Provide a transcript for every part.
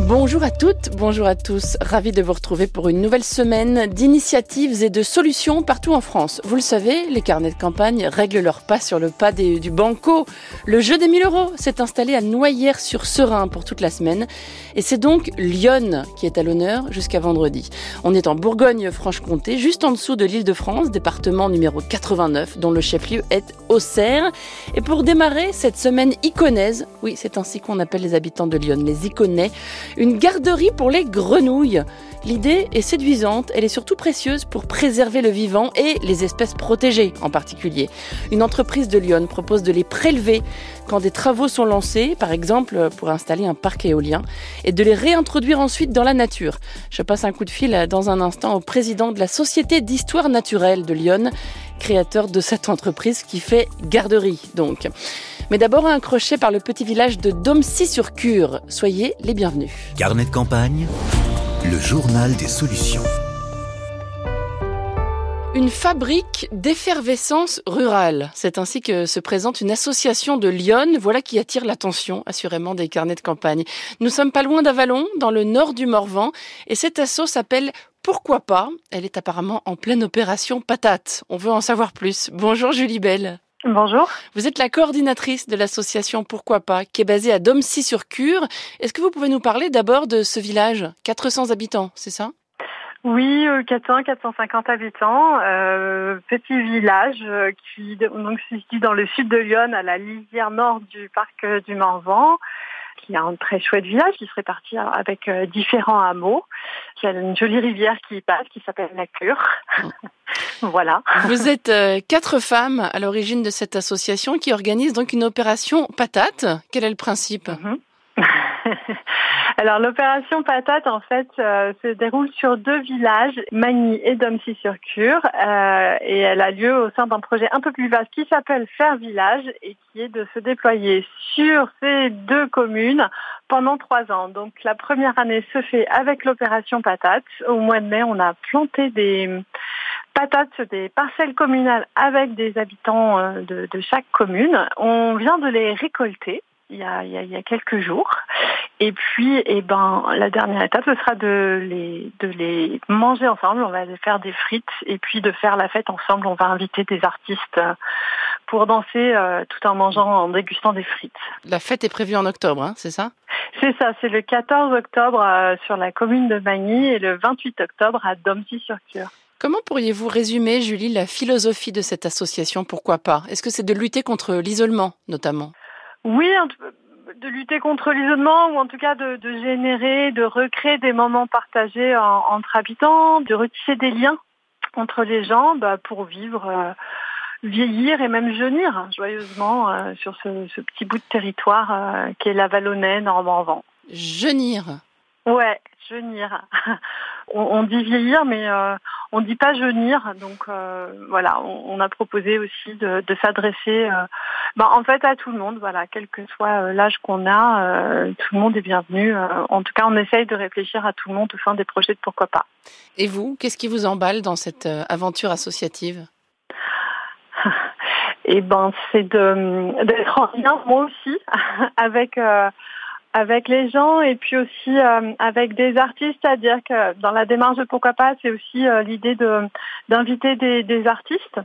Bonjour à toutes, bonjour à tous. Ravi de vous retrouver pour une nouvelle semaine d'initiatives et de solutions partout en France. Vous le savez, les carnets de campagne règlent leur pas sur le pas du banco. Le jeu des 1000 euros s'est installé à Noyères-sur-Serein pour toute la semaine. Et c'est donc Lyon qui est à l'honneur jusqu'à vendredi. On est en Bourgogne-Franche-Comté, juste en dessous de l'île de France, département numéro 89, dont le chef-lieu est Auxerre. Et pour démarrer cette semaine iconaise, oui, c'est ainsi qu'on appelle les habitants de Lyon, les iconais, une garderie pour les grenouilles. L'idée est séduisante, elle est surtout précieuse pour préserver le vivant et les espèces protégées en particulier. Une entreprise de Lyon propose de les prélever quand des travaux sont lancés, par exemple pour installer un parc éolien, et de les réintroduire ensuite dans la nature. Je passe un coup de fil dans un instant au président de la Société d'histoire naturelle de Lyon, créateur de cette entreprise qui fait garderie donc. Mais d'abord un crochet par le petit village de Domcy-sur-Cure. Soyez les bienvenus. Carnet de campagne, le journal des solutions. Une fabrique d'effervescence rurale. C'est ainsi que se présente une association de Lyon, voilà qui attire l'attention assurément des carnets de campagne. Nous sommes pas loin d'Avalon, dans le nord du Morvan, et cette asso s'appelle Pourquoi pas? Elle est apparemment en pleine opération patate. On veut en savoir plus. Bonjour Julie Belle. Bonjour. Vous êtes la coordinatrice de l'association Pourquoi pas, qui est basée à Domcy-sur-Cure. Est-ce que vous pouvez nous parler d'abord de ce village? 400 habitants, c'est ça? Oui, 400, 450 habitants, euh, petit village euh, qui donc se situe dans le sud de Lyon, à la lisière nord du parc du Morvan, qui a un très chouette village qui se répartit avec euh, différents hameaux. Il y a une jolie rivière qui passe qui s'appelle la Cure. voilà. Vous êtes quatre femmes à l'origine de cette association qui organise donc une opération patate. Quel est le principe? Mhm. Alors l'opération patate en fait euh, se déroule sur deux villages, Magny et Domcy-sur-Cure, euh, et elle a lieu au sein d'un projet un peu plus vaste qui s'appelle Faire Village et qui est de se déployer sur ces deux communes pendant trois ans. Donc la première année se fait avec l'opération patate. Au mois de mai, on a planté des patates des parcelles communales avec des habitants euh, de chaque commune. On vient de les récolter il y a, il y a, il y a quelques jours. Et puis, eh ben, la dernière étape, ce sera de les, de les manger ensemble. On va faire des frites et puis de faire la fête ensemble. On va inviter des artistes pour danser euh, tout en mangeant, en dégustant des frites. La fête est prévue en octobre, hein, c'est ça? C'est ça, c'est le 14 octobre euh, sur la commune de Magny et le 28 octobre à Domcy-sur-Cure. Comment pourriez-vous résumer, Julie, la philosophie de cette association? Pourquoi pas? Est-ce que c'est de lutter contre l'isolement, notamment? Oui, de lutter contre l'isolement ou en tout cas de, de, générer, de recréer des moments partagés en, entre habitants, de retisser des liens entre les gens bah, pour vivre, euh, vieillir et même jeunir joyeusement euh, sur ce, ce, petit bout de territoire euh, qui est la Vallonnais, Normand-Vent. Jeunir Ouais, jeunir. on, on, dit vieillir, mais euh, on dit pas jeunir. Donc euh, voilà, on, on, a proposé aussi de, de s'adresser, euh, bah, en fait, à tout le monde. Voilà, quel que soit l'âge qu'on a, tout le monde est bienvenu. en tout cas, on essaye de réfléchir à tout le monde au sein des projets de pourquoi pas. Et vous, qu'est-ce qui vous emballe dans cette aventure associative? Eh ben, c'est d'être en lien moi aussi avec avec les gens et puis aussi euh, avec des artistes, c'est-à-dire que dans la démarche de pourquoi pas, c'est aussi euh, l'idée de d'inviter des, artistes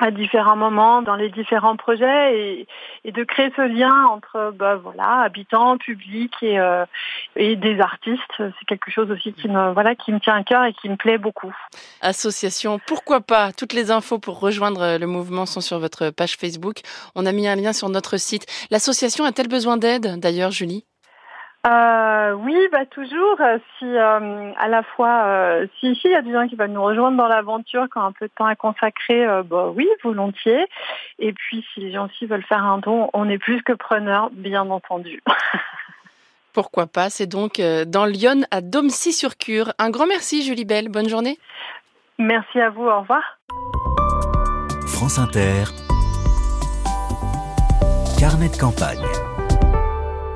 à différents moments dans les différents projets et, et de créer ce lien entre bah, voilà habitants, public et, euh, et des artistes. C'est quelque chose aussi qui me voilà qui me tient à cœur et qui me plaît beaucoup. Association, pourquoi pas Toutes les infos pour rejoindre le mouvement sont sur votre page Facebook. On a mis un lien sur notre site. L'association a-t-elle besoin d'aide d'ailleurs, Julie? Euh, oui, bah toujours. Si euh, à la fois, euh, si ici il y a des gens qui veulent nous rejoindre dans l'aventure, qui ont un peu de temps à consacrer, euh, bah oui, volontiers. Et puis si les gens aussi veulent faire un don, on est plus que preneurs, bien entendu. Pourquoi pas C'est donc dans Lyon à Domcy-sur-Cure. Un grand merci, Julie Belle. Bonne journée. Merci à vous. Au revoir. France Inter. Carnet de campagne.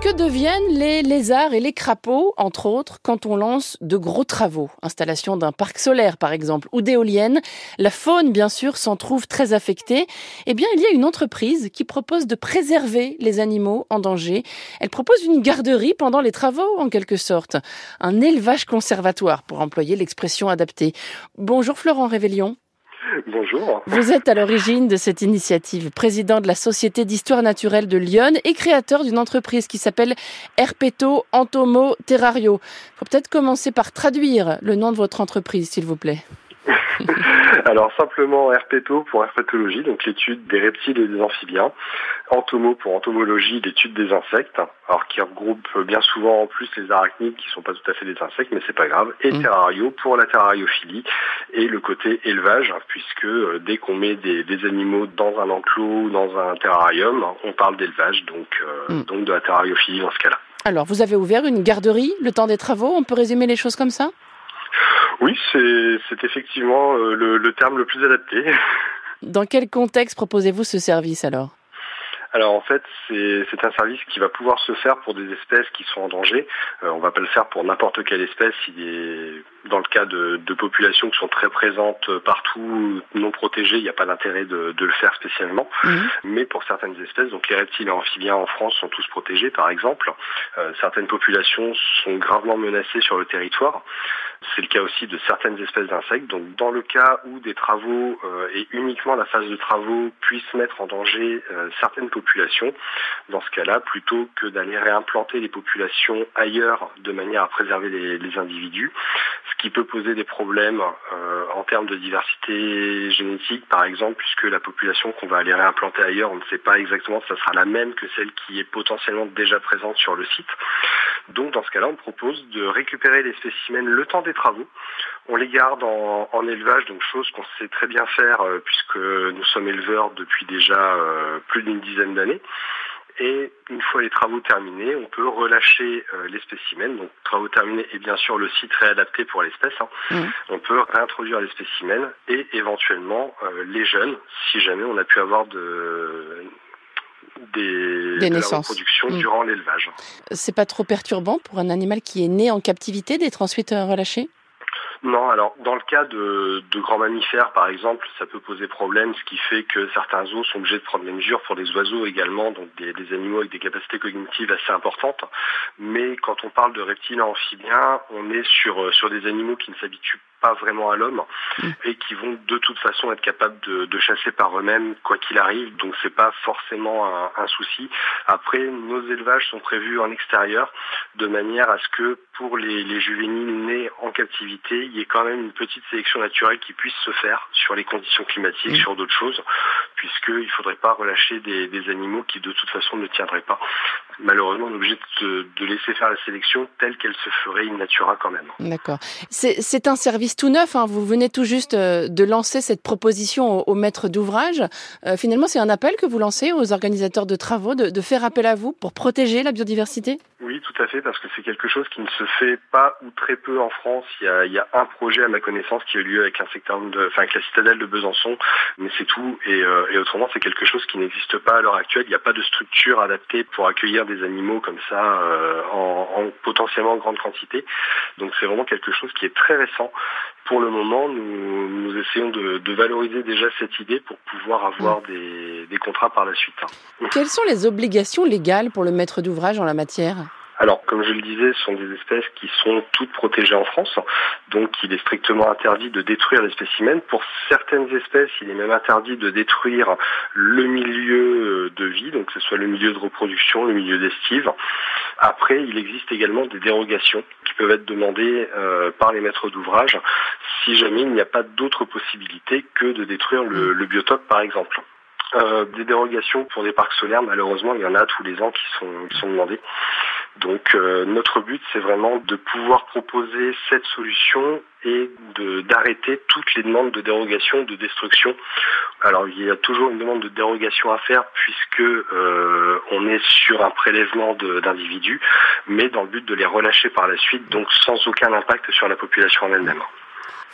Que deviennent les lézards et les crapauds, entre autres, quand on lance de gros travaux? Installation d'un parc solaire, par exemple, ou d'éoliennes. La faune, bien sûr, s'en trouve très affectée. Eh bien, il y a une entreprise qui propose de préserver les animaux en danger. Elle propose une garderie pendant les travaux, en quelque sorte. Un élevage conservatoire, pour employer l'expression adaptée. Bonjour Florent Révélion. Bonjour. Vous êtes à l'origine de cette initiative, président de la Société d'histoire naturelle de Lyon et créateur d'une entreprise qui s'appelle Herpeto Antomo Terrario. Il faut peut-être commencer par traduire le nom de votre entreprise, s'il vous plaît. Alors simplement herpéto pour herpétologie, donc l'étude des reptiles et des amphibiens. Entomo pour entomologie, l'étude des insectes, alors qui regroupe bien souvent en plus les arachnides qui sont pas tout à fait des insectes, mais c'est pas grave. Et mm. terrario pour la terrariophilie et le côté élevage, puisque euh, dès qu'on met des, animaux dans un enclos ou dans un terrarium, on parle d'élevage, donc, euh, mm. donc de la terrariophilie dans ce cas-là. Alors, vous avez ouvert une garderie le temps des travaux, on peut résumer les choses comme ça? Oui, c'est effectivement euh, le, terme le plus adapté. Dans quel contexte proposez-vous ce service alors? Alors en fait, c'est un service qui va pouvoir se faire pour des espèces qui sont en danger. Euh, on va pas le faire pour n'importe quelle espèce. Il est dans le cas de, de, populations qui sont très présentes partout, non protégées, il n'y a pas d'intérêt de, de, le faire spécialement. Mhm. Mais pour certaines espèces, donc les reptiles et amphibiens en France sont tous protégés, par exemple. Euh, certaines populations sont gravement menacées sur le territoire. C'est le cas aussi de certaines espèces d'insectes. Donc dans le cas où des travaux euh, et uniquement la phase de travaux puissent mettre en danger euh, certaines populations, dans ce cas-là, plutôt que d'aller réimplanter les populations ailleurs de manière à préserver les, les individus, ce qui peut poser des problèmes euh, en termes de diversité génétique, par exemple, puisque la population qu'on va aller réimplanter ailleurs, on ne sait pas exactement si ça sera la même que celle qui est potentiellement déjà présente sur le site. Donc dans ce cas-là, on propose de récupérer les spécimens le temps des travaux. On les garde en, élevage, donc chose qu'on sait très bien faire euh, puisque nous sommes éleveurs depuis déjà euh, plus d'une dizaine d'années. Et une fois les travaux terminés, on peut relâcher euh, les spécimens. Donc travaux terminés et bien sûr le site réadapté pour l'espèce. Hein. Mmh. On peut réintroduire les spécimens et éventuellement les jeunes, si jamais on a pu avoir de, des, des de la reproduction mmh. durant l'élevage. C'est pas trop perturbant pour un animal qui est né en captivité d'être ensuite relâché? Non, alors dans le cas de, de, grands mammifères, par exemple, ça peut poser problème, ce qui fait que certains zoos sont obligés de prendre des mesures pour des oiseaux également, donc des, des animaux avec des capacités cognitives assez importantes. Mais quand on parle de reptiles amphibiens, on est sur, sur des animaux qui ne s'habituent pas vraiment à l'homme mm. et qui vont de toute façon être capables de, de chasser par eux-mêmes quoi qu'il arrive. Donc c'est pas forcément un, un, souci. Après, nos élevages sont prévus en extérieur de manière à ce que pour les, les juvéniles nés en captivité, il y ait quand même une petite sélection naturelle qui puisse se faire sur les conditions climatiques, sur d'autres choses, puisqu'il ne faudrait pas relâcher des, des, animaux qui de toute façon ne tiendraient pas. Malheureusement, on est obligé de, de laisser faire la sélection telle qu'elle se ferait in natura quand même. D'accord. C'est un service tout neuf. Hein. Vous venez tout juste euh, de lancer cette proposition aux, maîtres d'ouvrage. Euh, finalement, c'est un appel que vous lancez aux organisateurs de travaux de, de faire appel à vous pour protéger la biodiversité? Oui, tout à fait, parce que c'est quelque chose qui ne se fait pas ou très peu en France. Il y a, il y a un projet, à ma connaissance, qui a eu lieu avec un secteur de, enfin, avec la citadelle de Besançon, mais c'est tout. Et, euh, et autrement, c'est quelque chose qui n'existe pas à l'heure actuelle. Il n'y a pas de structure adaptée pour accueillir des animaux comme ça euh, en, en potentiellement grande quantité. Donc c'est vraiment quelque chose qui est très récent pour le moment, nous, nous essayons de, de, valoriser déjà cette idée pour pouvoir avoir mm. des, des contrats par la suite. Quelles sont les obligations légales pour le maître d'ouvrage en la matière? Alors, comme je le disais, ce sont des espèces qui sont toutes protégées en France, donc il est strictement interdit de détruire les spécimens. Pour certaines espèces, il est même interdit de détruire le milieu de vie, donc que ce soit le milieu de reproduction, le milieu d'estive. Après, il existe également des dérogations qui peuvent être demandées euh, par les maîtres d'ouvrage si jamais il n'y a pas d'autre possibilité que de détruire le, biotope, par exemple. Euh, des dérogations pour des parcs solaires, malheureusement, il y en a tous les ans qui sont demandées. Donc euh, notre but, c'est vraiment de pouvoir proposer cette solution et d'arrêter toutes les demandes de dérogation, de destruction. Alors il y a toujours une demande de dérogation à faire puisque euh, on est sur un prélèvement d'individus, mais dans le but de les relâcher par la suite, donc sans aucun impact sur la population en elle-même.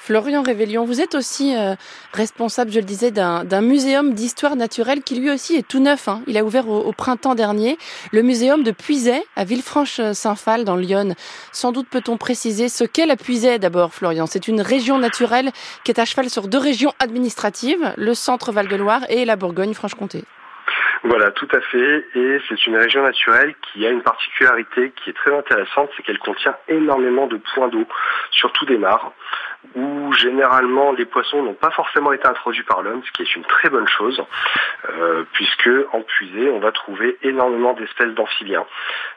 Florian Révélion, vous êtes aussi euh, responsable, je le disais, d'un muséum d'histoire naturelle qui lui aussi est tout neuf. Hein. Il a ouvert au, printemps dernier le muséum de Puiset à Villefranche-Saint-Phal dans Lyon. Sans doute peut-on préciser ce qu'est la Puiset d'abord, Florian. C'est une région naturelle qui est à cheval sur deux régions administratives, le centre Val-de-Loire et la Bourgogne-Franche-Comté. Voilà, tout à fait. Et c'est une région naturelle qui a une particularité qui est très intéressante, c'est qu'elle contient énormément de points d'eau, surtout des mares où généralement les poissons n'ont pas forcément été introduits par l'homme, ce qui est une très bonne chose, euh, puisque en puisée, on va trouver énormément d'espèces d'amphibiens.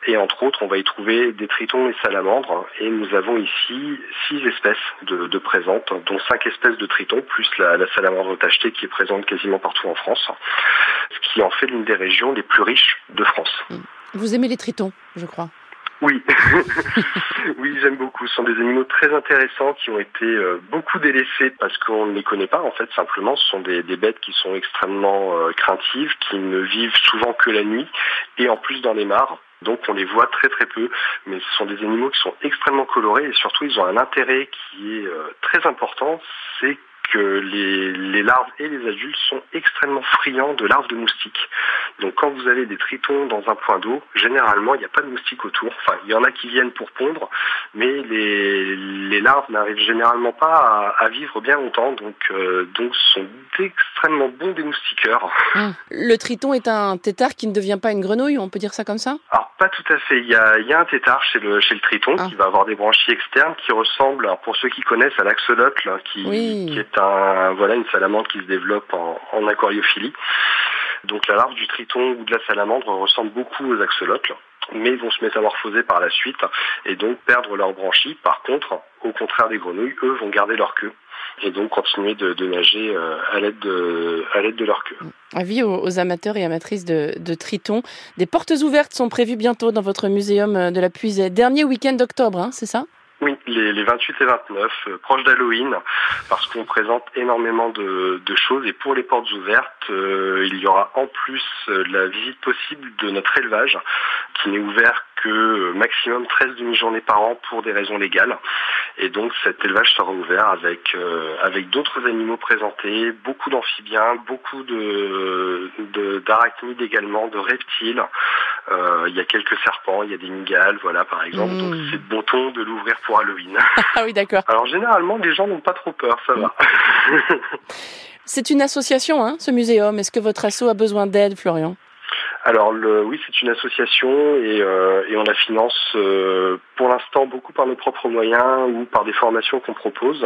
Et entre autres, on va y trouver des tritons et salamandres. Et nous avons ici six espèces de, présentes, dont cinq espèces de tritons, plus la salamandre tachetée qui est présente quasiment partout en France, ce qui en fait l'une des régions les plus riches de France. Vous aimez les tritons, je crois oui, oui, j'aime beaucoup. Ce sont des animaux très intéressants qui ont été euh, beaucoup délaissés parce qu'on ne les connaît pas. En fait, simplement, ce sont des, bêtes qui sont extrêmement euh, craintives, qui ne vivent souvent que la nuit et en plus dans les mares. Donc on les voit très très peu, mais ce sont des animaux qui sont extrêmement colorés et surtout ils ont un intérêt qui est euh, très important, c'est que les, larves et les adultes sont extrêmement friands de larves de moustiques. Donc quand vous avez des tritons dans un point d'eau, généralement il n'y a pas de moustiques autour. Enfin, il y en a qui viennent pour pondre, mais les, larves n'arrivent généralement pas à, vivre bien longtemps. Donc, euh, donc ce sont extrêmement bons démoustiqueurs. Hum. Le triton est un tétard qui ne devient pas une grenouille, on peut dire ça comme ça? Alors pas tout à fait. Il y a, il y a un tétard chez le, chez le triton ah. qui va avoir des branchies externes qui ressemblent, pour ceux qui connaissent, à l'axolotl, qui, qui est voilà, une salamandre qui se développe en, aquariophilie. Donc la larve du triton ou de la salamandre ressemble beaucoup aux axolotls, mais ils vont se métamorphoser par la suite et donc perdre leur branchie. Par contre, au contraire des grenouilles, eux vont garder leur queue et donc continuer de, nager euh, à l'aide de, à l'aide de leur queue. Avis aux, amateurs et amatrices de, de Triton. Des portes ouvertes sont prévues bientôt dans votre muséum de la Puisée. Dernier week-end d'octobre, hein, c'est ça? Les, les, 28 et 29, euh, proches d'Halloween, parce qu'on présente énormément de, de, choses. Et pour les portes ouvertes, euh, il y aura en plus euh, la visite possible de notre élevage, qui n'est ouvert que maximum 13 demi-journées par an pour des raisons légales. Et donc cet élevage sera ouvert avec avec d'autres animaux présentés, beaucoup d'amphibiens, beaucoup de d'arachnides également, de reptiles. il y a quelques serpents, il y a des migales, voilà par exemple. Donc mmh. c'est bon ton de l'ouvrir pour Halloween. ah oui, d'accord. Alors généralement, les gens n'ont pas trop peur, ça va. c'est une association, hein, ce muséum. Est-ce que votre asso a besoin d'aide, Florian? Alors le, oui, c'est une association et, euh, et on la finance euh, pour l'instant beaucoup par nos propres moyens ou par des formations qu'on propose,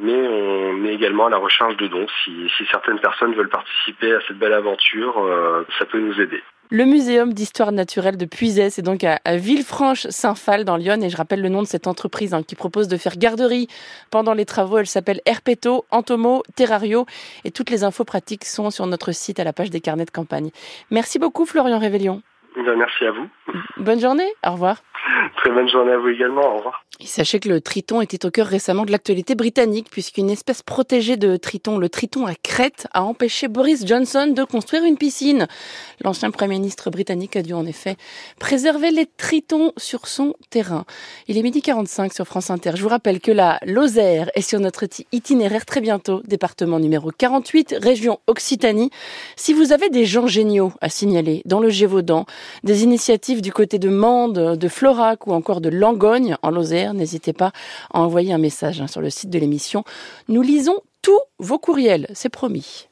mais on est également à la recherche de dons. Si, si certaines personnes veulent participer à cette belle aventure, euh, ça peut nous aider. Le Muséum d'histoire naturelle de Puisay, c'est donc à, Villefranche-Saint-Phal dans Lyon. Et je rappelle le nom de cette entreprise hein, qui propose de faire garderie pendant les travaux. Elle s'appelle Herpeto, Antomo, Terrario. Et toutes les infos pratiques sont sur notre site à la page des carnets de campagne. Merci beaucoup Florian Révélion. Ben, merci à vous. Bonne journée. Au revoir. Très bonne journée à vous également. Au revoir. Sachez que le triton était au cœur récemment de l'actualité britannique puisqu'une espèce protégée de triton, le triton à crête, a empêché Boris Johnson de construire une piscine. L'ancien Premier ministre britannique a dû en effet préserver les tritons sur son terrain. Il est midi 45 sur France Inter. Je vous rappelle que la Lozère est sur notre itinéraire très bientôt, département numéro 48, région Occitanie. Si vous avez des gens géniaux à signaler dans le Gévaudan, des initiatives du côté de Mende, de Florence, ou encore de Langogne en Lozère, n'hésitez pas à envoyer un message hein, sur le site de l'émission. Nous lisons tous vos courriels, c'est promis.